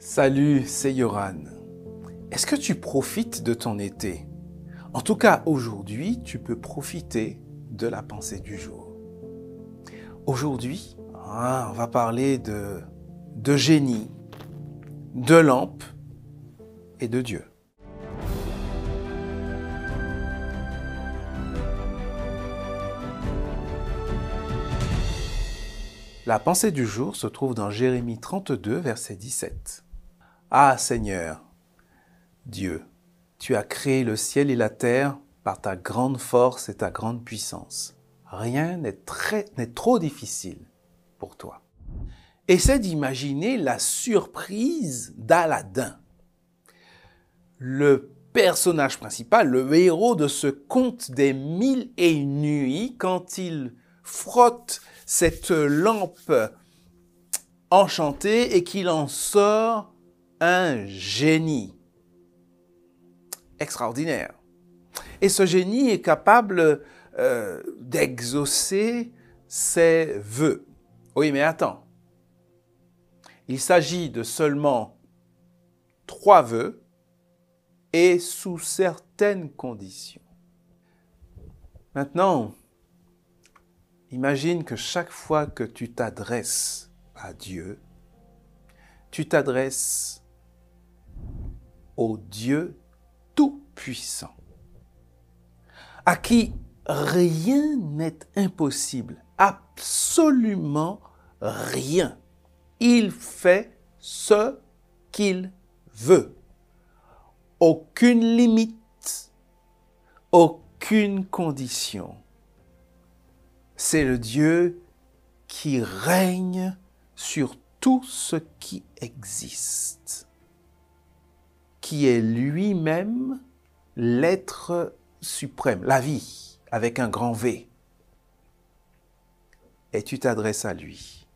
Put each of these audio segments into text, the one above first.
Salut, c'est Yoran. Est-ce que tu profites de ton été? En tout cas, aujourd'hui, tu peux profiter de la pensée du jour. Aujourd'hui, hein, on va parler de, de génie, de lampe et de Dieu. La pensée du jour se trouve dans Jérémie 32, verset 17. Ah Seigneur, Dieu, tu as créé le ciel et la terre par ta grande force et ta grande puissance. Rien n'est trop difficile pour toi. Essaie d'imaginer la surprise d'Aladin. Le personnage principal, le héros de ce conte des mille et une nuits, quand il frotte cette lampe enchantée et qu'il en sort un génie extraordinaire. Et ce génie est capable euh, d'exaucer ses voeux. Oui, mais attends. Il s'agit de seulement trois vœux et sous certaines conditions. Maintenant, Imagine que chaque fois que tu t'adresses à Dieu, tu t'adresses au Dieu Tout-Puissant, à qui rien n'est impossible, absolument rien. Il fait ce qu'il veut. Aucune limite, aucune condition c'est le Dieu qui règne sur tout ce qui existe, qui est lui-même l'être suprême, la vie, avec un grand V. Et tu t'adresses à lui.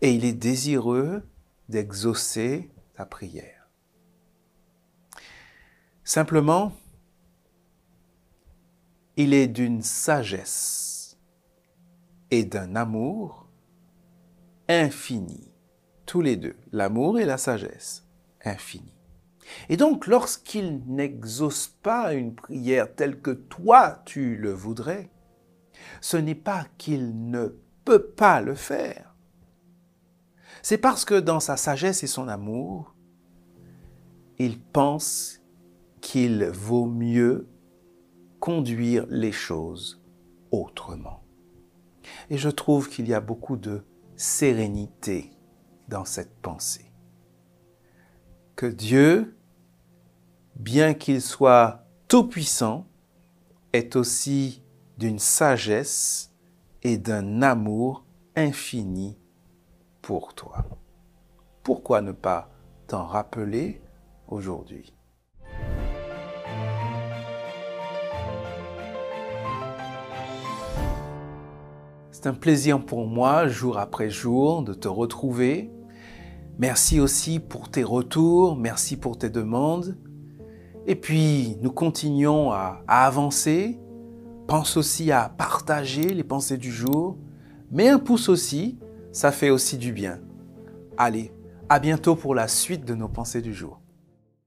Et il est désireux d'exaucer ta prière. Simplement, il est d'une sagesse et d'un amour infini. Tous les deux, l'amour et la sagesse, infini. Et donc, lorsqu'il n'exauce pas une prière telle que toi tu le voudrais, ce n'est pas qu'il ne peut pas le faire. C'est parce que dans sa sagesse et son amour, il pense qu'il vaut mieux conduire les choses autrement. Et je trouve qu'il y a beaucoup de sérénité dans cette pensée. Que Dieu, bien qu'il soit tout-puissant, est aussi d'une sagesse et d'un amour infini pour toi. Pourquoi ne pas t'en rappeler aujourd'hui? C'est un plaisir pour moi, jour après jour, de te retrouver. Merci aussi pour tes retours, merci pour tes demandes. Et puis, nous continuons à, avancer. Pense aussi à partager les pensées du jour. Mets un pouce aussi, ça fait aussi du bien. Allez, à bientôt pour la suite de nos pensées du jour.